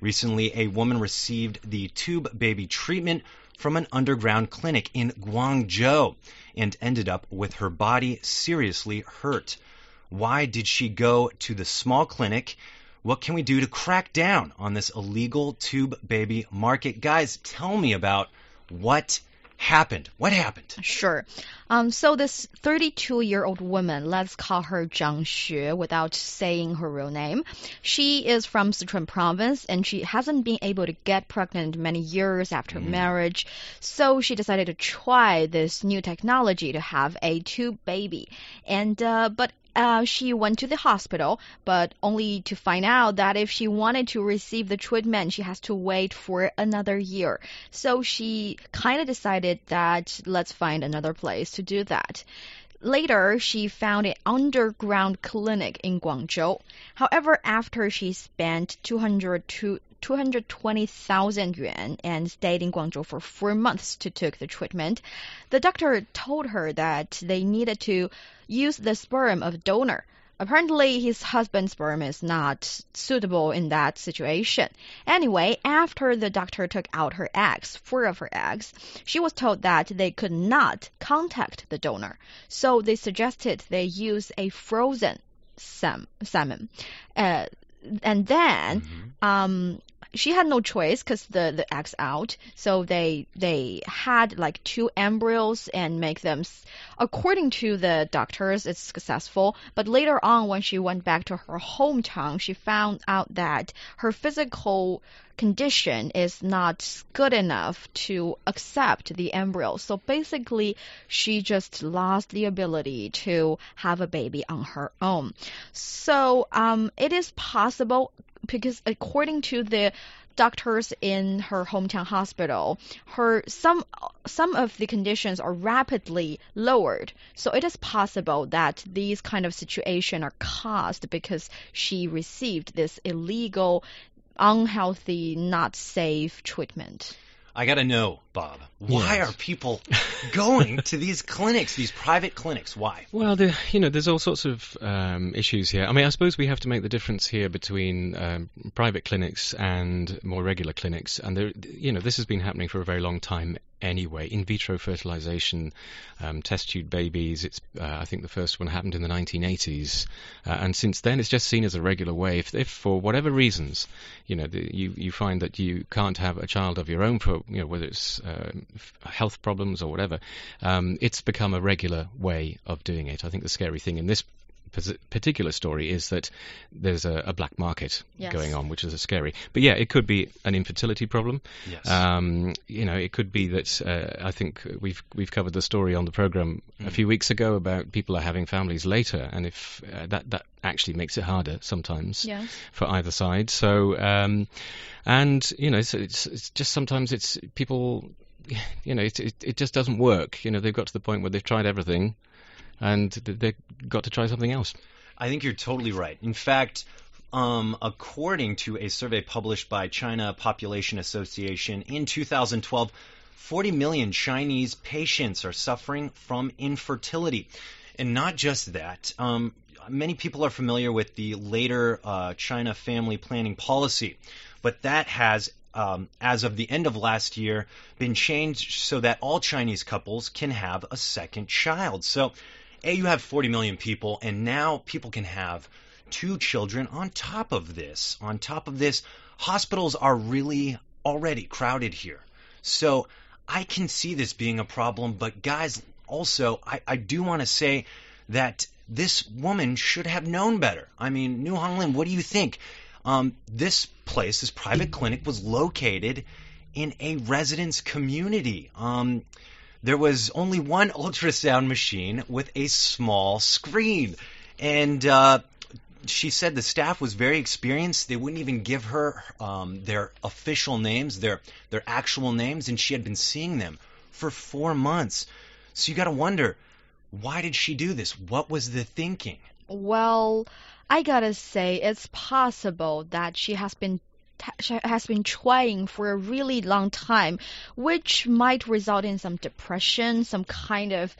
Recently, a woman received the tube baby treatment from an underground clinic in Guangzhou and ended up with her body seriously hurt. Why did she go to the small clinic? What can we do to crack down on this illegal tube baby market? Guys, tell me about what happened? What happened? Sure. Um, so this 32 year old woman, let's call her Zhang Xue without saying her real name. She is from Sichuan province and she hasn't been able to get pregnant many years after Mm. marriage. So she decided to try this new technology to have a tube baby. And, uh, but uh, she went to the hospital, but only to find out that if she wanted to receive the treatment, she has to wait for another year. So she kind of decided that let's find another place to do that. Later, she found an underground clinic in Guangzhou. However, after she spent 200 to 220,000 yuan and stayed in Guangzhou for four months to take the treatment, the doctor told her that they needed to use the sperm of donor. Apparently, his husband's sperm is not suitable in that situation. Anyway, after the doctor took out her eggs, four of her eggs, she was told that they could not contact the donor. So they suggested they use a frozen sam- salmon. Uh, and then um, she had no choice because the the eggs out. So they they had like two embryos and make them. According to the doctors, it's successful. But later on, when she went back to her hometown, she found out that her physical condition is not good enough to accept the embryo. So basically, she just lost the ability to have a baby on her own. So um, it is possible because according to the doctors in her hometown hospital, her some some of the conditions are rapidly lowered. So it is possible that these kind of situation are caused because she received this illegal, unhealthy, not safe treatment. I gotta know, Bob. Why Yes. are people going to these clinics, these private clinics? Why? Well, the, you know, there's all sorts of um, issues here. I mean, I suppose we have to make the difference here between um, private clinics and more regular clinics. And there, you know, this has been happening for a very long time anyway. In vitro fertilization, um, test tube babies. It's, uh, I think, the first one happened in the 1980s, uh, and since then, it's just seen as a regular way. If, if for whatever reasons, you know, the, you you find that you can't have a child of your own, for you know, whether it's f- health problems or whatever, um, it's become a regular way of doing it. I think the scary thing in this particular story is that there's a, a black market Yes. going on, which is a scary. But yeah, it could be an infertility problem. Yes. Um, you know, it could be that uh, I think we've we've covered the story on the program a few weeks ago about people are having families later, and if uh, that that actually makes it harder sometimes Yes. for either side. So, um, and you know, so it's, it's just sometimes it's people, you know, it, it it just doesn't work. You know, they've got to the point where they've tried everything, and they've got to try something else. I think you're totally right. In fact, um, according to a survey published by China Population Association in 2012, 40 million Chinese patients are suffering from infertility. And not just that, um, many people are familiar with the later uh, China family planning policy, but that has um, as of the end of last year, been changed so that all Chinese couples can have a second child. So, A, you have 40 million people, and now people can have two children on top of this. On top of this, hospitals are really already crowded here. So, I can see this being a problem, but guys, also, I, I do want to say that this woman should have known better. I mean, Niu Honglin, what do you think? Um, this place, this private clinic, was located in a residence community. Um, there was only one ultrasound machine with a small screen. And uh, she said the staff was very experienced. They wouldn't even give her um, their official names, their their actual names, and she had been seeing them for four months. So you got to wonder, why did she do this? What was the thinking? Well, I gotta say, it's possible that she has been has been trying for a really long time, which might result in some depression, some kind of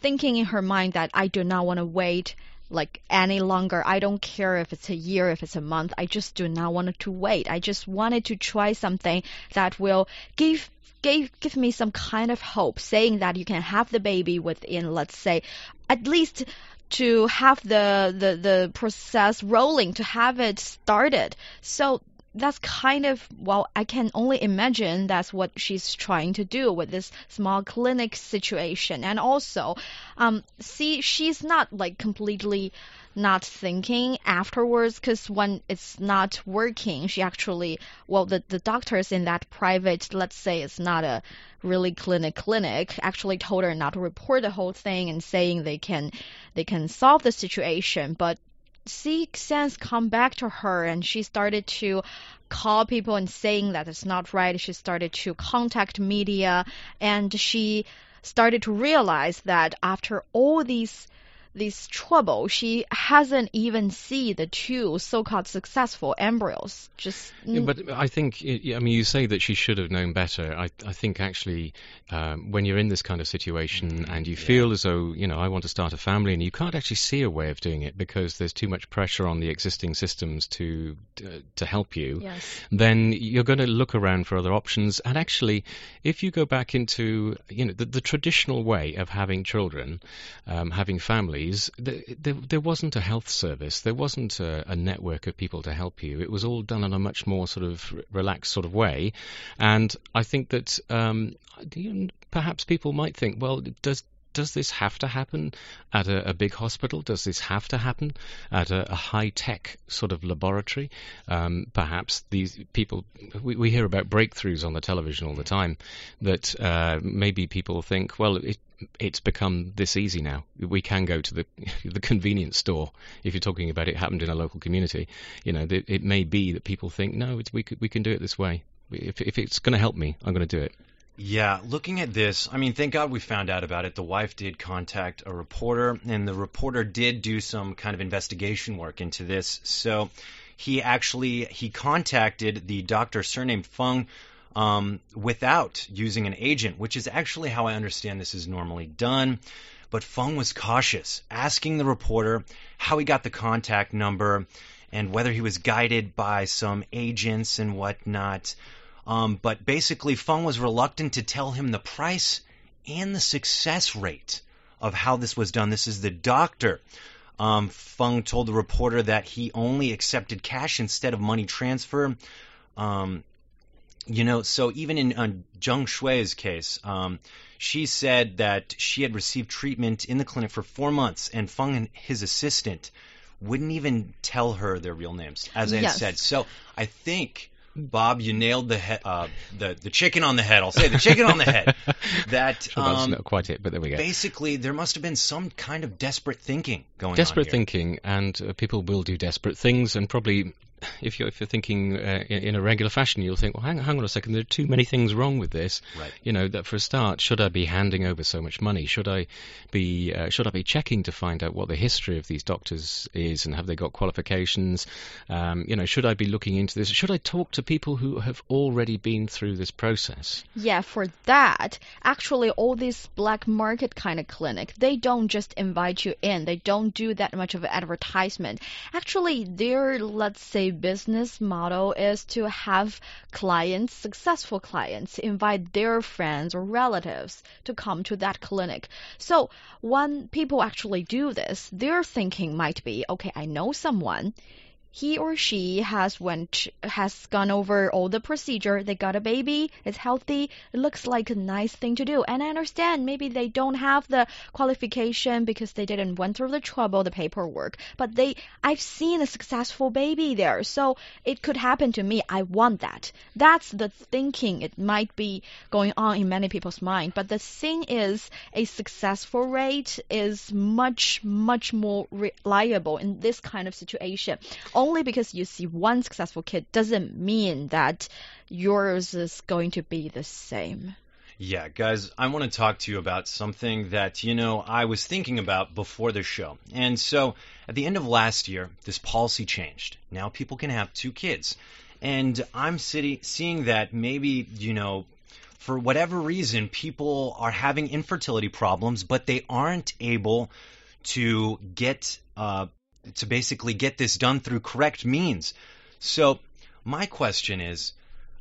thinking in her mind that I do not want to wait like any longer. I don't care if it's a year, if it's a month. I just do not want to wait. I just wanted to try something that will give give give me some kind of hope, saying that you can have the baby within, let's say, at least to have the the the process rolling, to have it started. So that's kind of well i can only imagine that's what she's trying to do with this small clinic situation. And also um see she's not like completely not thinking afterwards because when it's not working she actually well the, the doctors in that private let's say it's not a really clinic clinic actually told her not to report the whole thing and saying they can they can solve the situation. But see sense come back to her and she started to call people and saying that it's not right. She started to contact media and she started to realize that after all these this trouble, she hasn't even seen the two so-called successful embryos. Just yeah, but I think I mean you say that she should have known better. I I think actually um, when you're in this kind of situation and you yeah. feel as though you know I want to start a family and you can't actually see a way of doing it because there's too much pressure on the existing systems to to, to help you, yes. then you're going to look around for other options. And actually, if you go back into you know the, the traditional way of having children, um, having families there, there, there, wasn't a health service, there wasn't a, a, network of people to help you. It was all done in a much more sort of relaxed sort of way. And I think that um, perhaps people might think, well, does does this have to happen at a, a, big hospital? Does this have to happen at a, a high tech sort of laboratory? Um, perhaps these people, we, we, hear about breakthroughs on the television all the time that uh, maybe people think, well, it, it's become this easy now. We can go to the the convenience store if you're talking about it happened in a local community. You know, it, it may be that people think, no, we we can do it this way. If if it's going to help me, I'm going to do it. Yeah, looking at this, I mean, thank God we found out about it. The wife did contact a reporter, and the reporter did do some kind of investigation work into this. So he actually he contacted the doctor surnamed Fung um, without using an agent, which is actually how I understand this is normally done. But Fung was cautious, asking the reporter how he got the contact number and whether he was guided by some agents and whatnot. Um, but basically, Feng was reluctant to tell him the price and the success rate of how this was done. This is the doctor. Um, Feng told the reporter that he only accepted cash instead of money transfer. Um, you know, so even in uh, Zheng Shui's case, um, she said that she had received treatment in the clinic for four months, and Feng and his assistant wouldn't even tell her their real names, as I yes. said. So I think Bob, you nailed the he- uh, the the chicken on the head. I'll say the chicken on the head. That sure, um, that's not quite it, but there we go. Basically, there must have been some kind of desperate thinking going. Desperate thinking, and uh, people will do desperate things, and probably if you're if you're thinking uh, in, in, a regular fashion, you'll think, well, hang, hang on a second, there are too many things wrong with this. Right. You know that for a start, should I be handing over so much money? Should I be uh, should I be checking to find out what the history of these doctors is and have they got qualifications? Um, you know, should I be looking into this? Should I talk to people who have already been through this process? Yeah, for that, actually, all these black market kind of clinic, they don't just invite you in. They don't do that much of advertisement. Actually, they're let's say business model is to have clients, successful clients, invite their friends or relatives to come to that clinic. So when people actually do this, their thinking might be, okay, I know someone he or she has went has gone over all the procedure. They got a baby. It's healthy. It looks like a nice thing to do. And I understand maybe they don't have the qualification because they didn't went through the trouble, the paperwork. But they, I've seen a successful baby there, so it could happen to me. I want that. That's the thinking. It might be going on in many people's mind. But the thing is, a successful rate is much much more reliable in this kind of situation only because you see one successful kid doesn't mean that yours is going to be the same. Yeah, guys, I want to talk to you about something that, you know, I was thinking about before the show. And so, at the end of last year, this policy changed. Now people can have two kids. And I'm city, seeing that maybe, you know, for whatever reason, people are having infertility problems, but they aren't able to get uh, to basically get this done through correct means. So my question is,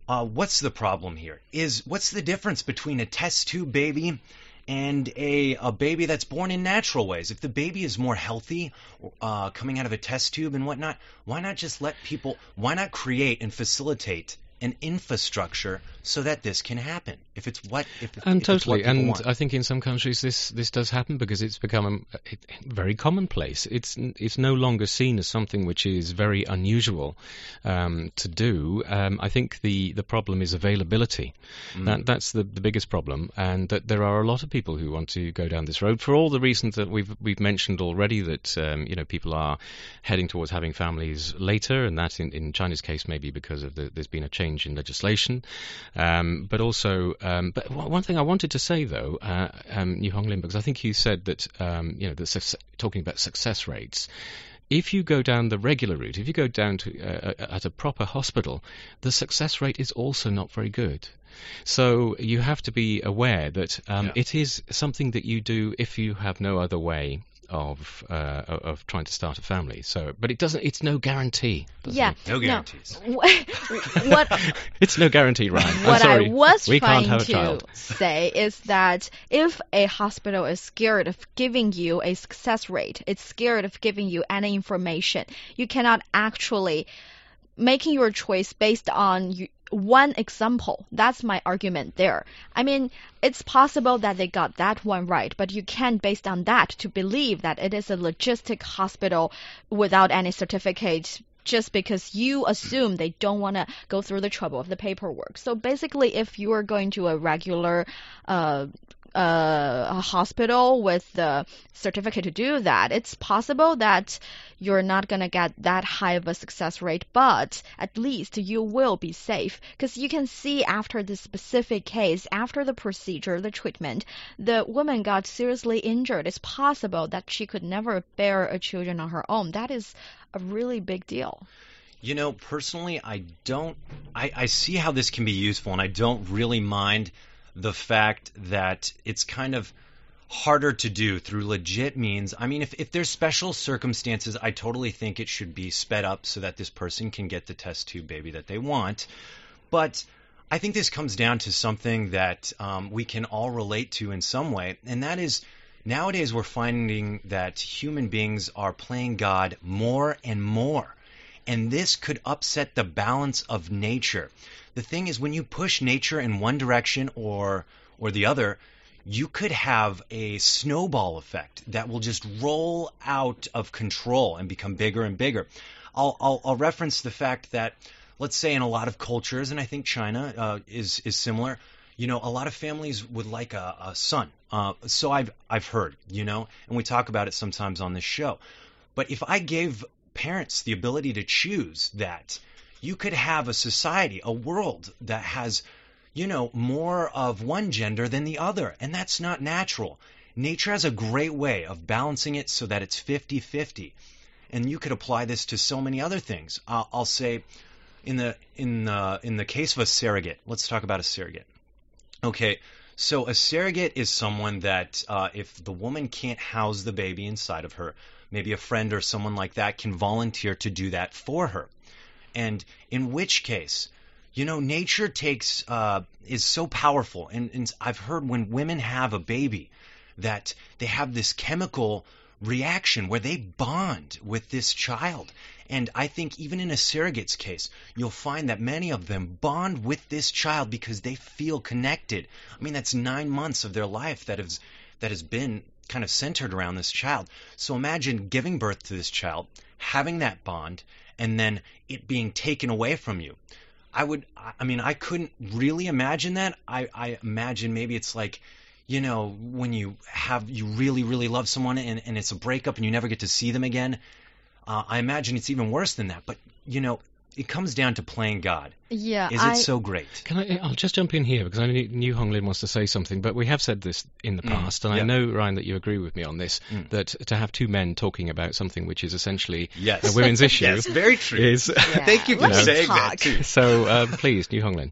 uh, what's the problem here? Is what's the difference between a test tube baby and a, a baby that's born in natural ways? If the baby is more healthy, uh, coming out of a test tube and whatnot, why not just let people? Why not create and facilitate an infrastructure so that this can happen. If it's what, if, and if totally, and want. I think in some countries this this does happen because it's become a, a, very commonplace. It's it's no longer seen as something which is very unusual um, to do. Um, I think the the problem is availability. Mm. That that's the the biggest problem, and that there are a lot of people who want to go down this road for all the reasons that we've we've mentioned already. That um, you know people are heading towards having families later, and that in, in China's case maybe because of the, there's been a change in legislation. Um, but also, um, but one thing I wanted to say though, uh, um, Honglin, because I think you said that um, you know the su- talking about success rates. If you go down the regular route, if you go down to uh, uh, at a proper hospital, the success rate is also not very good. So you have to be aware that um, yeah. it is something that you do if you have no other way of uh, of trying to start a family. So, but it doesn't. It's no guarantee. Yeah, it? no guarantees. No. what? it's no guarantee, Ryan. What sorry, I was we trying can't have to a child. say is that if a hospital is scared of giving you a success rate, it's scared of giving you any information, you cannot actually making your choice based on one example. That's my argument there. I mean, it's possible that they got that one right, but you can't, based on that, to believe that it is a logistic hospital without any certificate just because you assume they don't want to go through the trouble of the paperwork. So basically, if you are going to a regular uh, uh, a hospital with the certificate to do that, it's possible that you're not going to get that high of a success rate, but at least you will be safe. Because you can see after the specific case, after the procedure, the treatment, the woman got seriously injured. It's possible that she could never bear a children on her own. That is a really big deal. You know, personally, I don't. I, I see how this can be useful, and I don't really mind the fact that it's kind of harder to do through legit means. I mean, if, if there's special circumstances, I totally think it should be sped up so that this person can get the test tube baby that they want. But I think this comes down to something that um, we can all relate to in some way, and that is nowadays we're finding that human beings are playing God more and more. And this could upset the balance of nature the thing is when you push nature in one direction or or the other, you could have a snowball effect that will just roll out of control and become bigger and bigger. I'll, I'll, I'll reference the fact that, let's say, in a lot of cultures, and I think China uh, is is similar. You know, a lot of families would like a, a son. Uh, so I've I've heard, you know, and we talk about it sometimes on this show. But if I gave parents the ability to choose that, you could have a society, a world that has, you know, more of one gender than the other. And that's not natural. Nature has a great way of balancing it so that it's 50 50. And you could apply this to so many other things. Uh, I'll say, in the in the in the case of a surrogate, let's talk about a surrogate. Okay, so a surrogate is someone that uh, if the woman can't house the baby inside of her, maybe a friend or someone like that can volunteer to do that for her. And in which case you know nature takes uh, is so powerful. And, and i've heard when women have a baby that they have this chemical reaction where they bond with this child. And I think even in a surrogate's case, you'll find that many of them bond with this child because they feel connected. I mean, that's nine months of their life that has that has been kind of centered around this child. So imagine giving birth to this child, having that bond, and then it being taken away from you. I would, I mean, I couldn't really imagine that. I, I imagine maybe it's like, you know, when you have, you really, really love someone and, and it's a breakup and you never get to see them again. Uh, I imagine it's even worse than that. But, you know, it comes down to playing God. Yeah, Is I, it so great? Can I? I'll just jump in here because I knew, knew Hong Lin wants to say something, but we have said this in the Mm, past, and yeah. I know Ryan that you agree with me on this. Mm. That to have two men talking about something which is essentially Yes. a women's issue Yes, very true. is. Thank you for let me saying that too. so uh, please, Niu Hong Lin.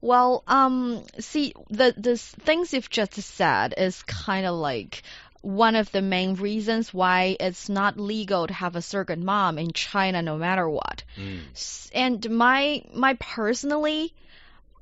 Well, um, see, the the things you've just said is kind of like one of the main reasons why it's not legal to have a surrogate mom in China, no matter what. Mm. And my my personally,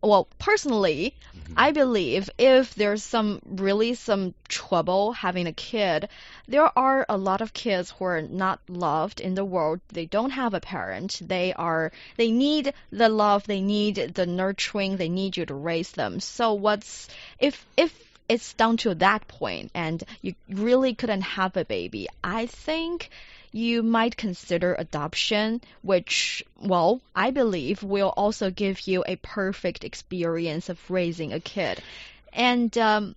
well, personally, I believe if there's some really some trouble having a kid, there are a lot of kids who are not loved in the world. They don't have a parent. They are they need the love, they need the nurturing, they need you to raise them. So what's if if it's down to that point and you really couldn't have a baby, I think you might consider adoption, which, well, I believe will also give you a perfect experience of raising a kid. And um,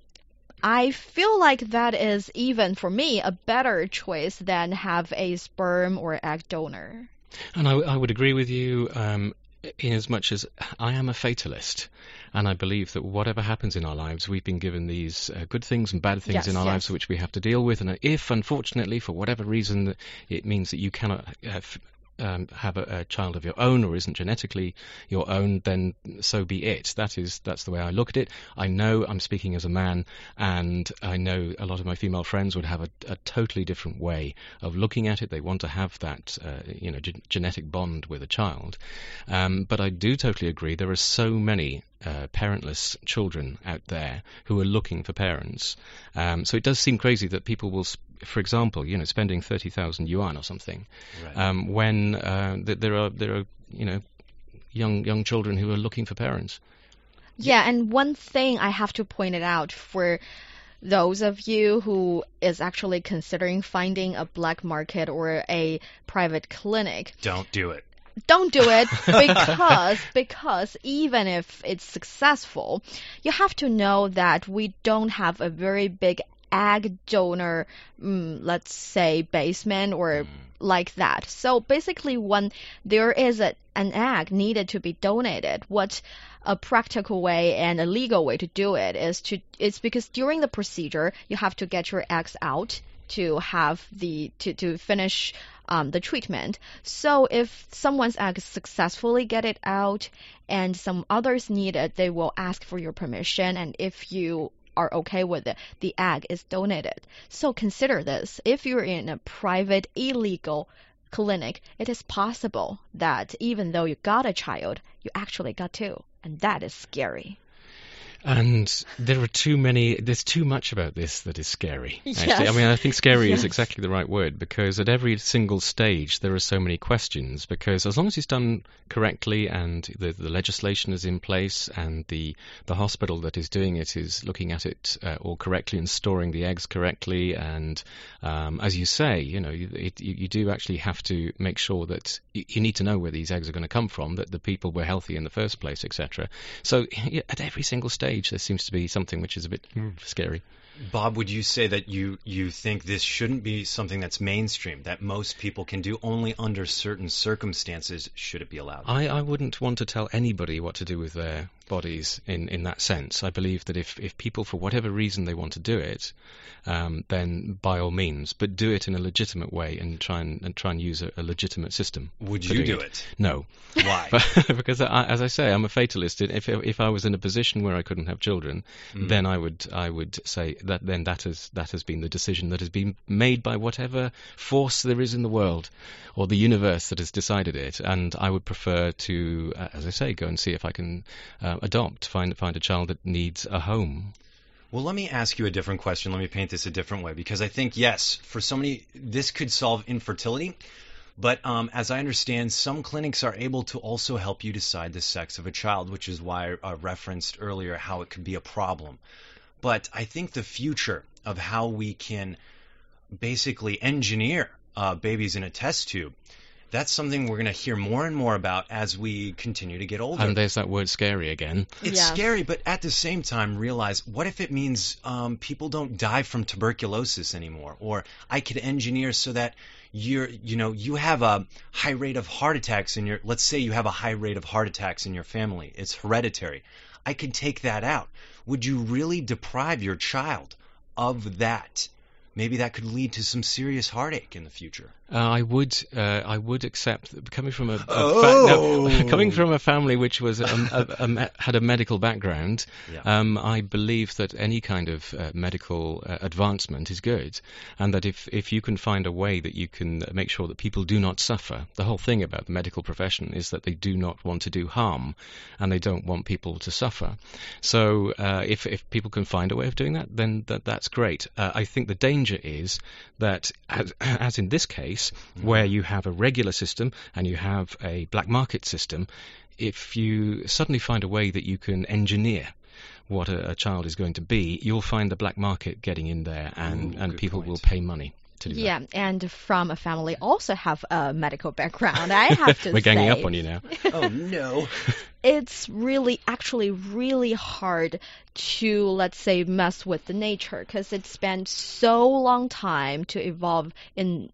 I feel like that is even for me a better choice than have a sperm or egg donor. And I, I would agree with you um, in as much as I am a fatalist. And I believe that whatever happens in our lives, we've been given these uh, good things and bad things Yes, in our yes. lives which we have to deal with. And if, unfortunately, for whatever reason, it means that you cannot have, um, have a, a child of your own or isn't genetically your own, then so be it. That is that's the way I look at it. I know I'm speaking as a man, and I know a lot of my female friends would have a, a totally different way of looking at it. They want to have that uh, you know gen- genetic bond with a child, um, but I do totally agree. There are so many uh, parentless children out there who are looking for parents. Um, so it does seem crazy that people will, for example, you know, spending thirty thousand yuan or something, Right. um, when uh, th- there are there are you know young young children who are looking for parents. Yeah, and one thing I have to point it out for those of you who is actually considering finding a black market or a private clinic, Don't do it. don't do it because because even if it's successful, you have to know that we don't have a very big egg donor, mm, let's say basement or like that. So basically, when there is a, an egg needed to be donated, what a practical way and a legal way to do it is to it's because during the procedure you have to get your eggs out to have the to to finish um, the treatment. So if someone's egg successfully get it out and some others need it, they will ask for your permission. And if you are okay with it, the egg is donated. So consider this: if you're in a private illegal clinic, it is possible that even though you got a child, you actually got two, and that is scary. And there are too many, there's too much about this that is scary. Actually. I mean, I think scary is exactly the right word because at every single stage there are so many questions. Because as long as it's done correctly and the, the legislation is in place and the, the hospital that is doing it is looking at it uh, all correctly and storing the eggs correctly, and um, as you say, you know, you, it, you, you do actually have to make sure that you, you need to know where these eggs are going to come from, that the people were healthy in the first place, etc. So yeah, at every single stage there seems to be something which is a bit mm, scary. Bob, would you say that you you think this shouldn't be something that's mainstream, that most people can do only under certain circumstances should it be allowed? I, I wouldn't want to tell anybody what to do with their bodies in, in that sense. I believe that if, if people, for whatever reason, they want to do it, um, then by all means, but do it in a legitimate way and try and, and try and use a, a legitimate system. Would you do it? No, Why? because I, as I say, I'm a fatalist. If if I was in a position where I couldn't have children, Mm. then I would I would say that then that has that has been the decision that has been made by whatever force there is in the world or the universe that has decided it. And I would prefer to, uh, as I say, go and see if I can uh, adopt, find find a child that needs a home. Well, let me ask you a different question. Let me paint this a different way because I think yes, for so many, this could solve infertility. But um, as I understand, some clinics are able to also help you decide the sex of a child, which is why I uh, referenced earlier how it could be a problem. But I think the future of how we can basically engineer uh, babies in a test tube that's something we're going to hear more and more about as we continue to get older. And there's that word scary again. It's yes. scary, but at the same time, realize what if it means um, people don't die from tuberculosis anymore? Or I could engineer so that you're, you know, you have a high rate of heart attacks in your, let's say you have a high rate of heart attacks in your family. It's hereditary. I could take that out. Would you really deprive your child of that? Maybe that could lead to some serious heartache in the future. Uh, I would, uh, I would accept coming from a, a oh. fa- no, coming from a family which was a, a, had a medical background. Yeah. Um, I believe that any kind of uh, medical uh, advancement is good, and that if if you can find a way that you can make sure that people do not suffer, the whole thing about the medical profession is that they do not want to do harm, and they don't want people to suffer. So uh, if if people can find a way of doing that, then that that's great. Uh, I think the danger is that, as, as in this case case mm-hmm. where you have a regular system and you have a black market system, if you suddenly find a way that you can engineer what a, a child is going to be, you'll find the black market getting in there and, Ooh, and people point. will pay money. Yeah, and from a family also have a medical background. I have to We're ganging say. up on you now. oh no. It's really actually really hard to let's say mess with the nature because it spent so long time to evolve in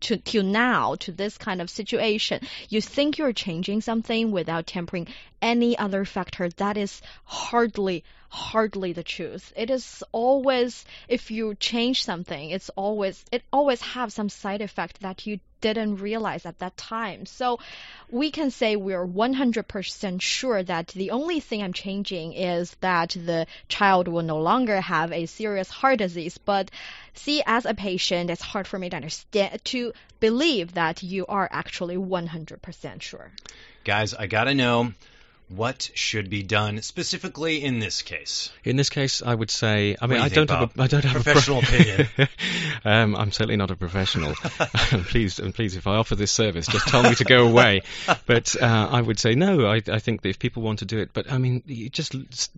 to till now to this kind of situation. You think you're changing something without tempering any other factor. That is hardly hardly the truth. It is always if you change something, it's always it always have some side effect that you didn't realize at that time. So we can say we're 100% sure that the only thing I'm changing is that the child will no longer have a serious heart disease. But see, as a patient, it's hard for me to understand, to believe that you are actually 100% sure. Guys, I gotta know what should be done specifically in this case? In this case, I would say, I mean, do I don't have a, I don't have professional a pro- opinion. um, I'm certainly not a professional. please, and please, if I offer this service, just tell me to go away. But uh, I would say no. I, I think that if people want to do it, but I mean, just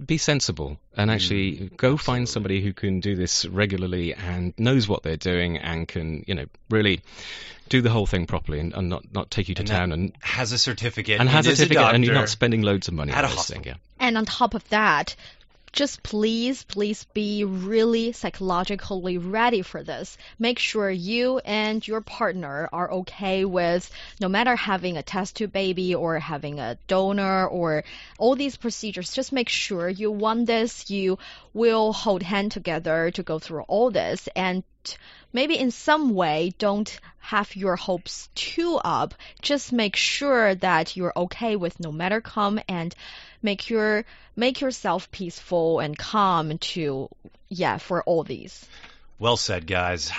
be sensible and actually mm, go find somebody who can do this regularly and knows what they're doing and can, you know, really do the whole thing properly and, and not, not take you to and town and has a certificate and has a certificate a and you're not spending loads of money at on a this thing. Yeah. And on top of that, just please, please be really psychologically ready for this. Make sure you and your partner are okay with no matter having a test tube baby or having a donor or all these procedures. Just make sure you want this. You will hold hand together to go through all this and maybe in some way don't have your hopes too up. Just make sure that you're okay with no matter come and make your make yourself peaceful and calm to yeah for all these. Well said, guys.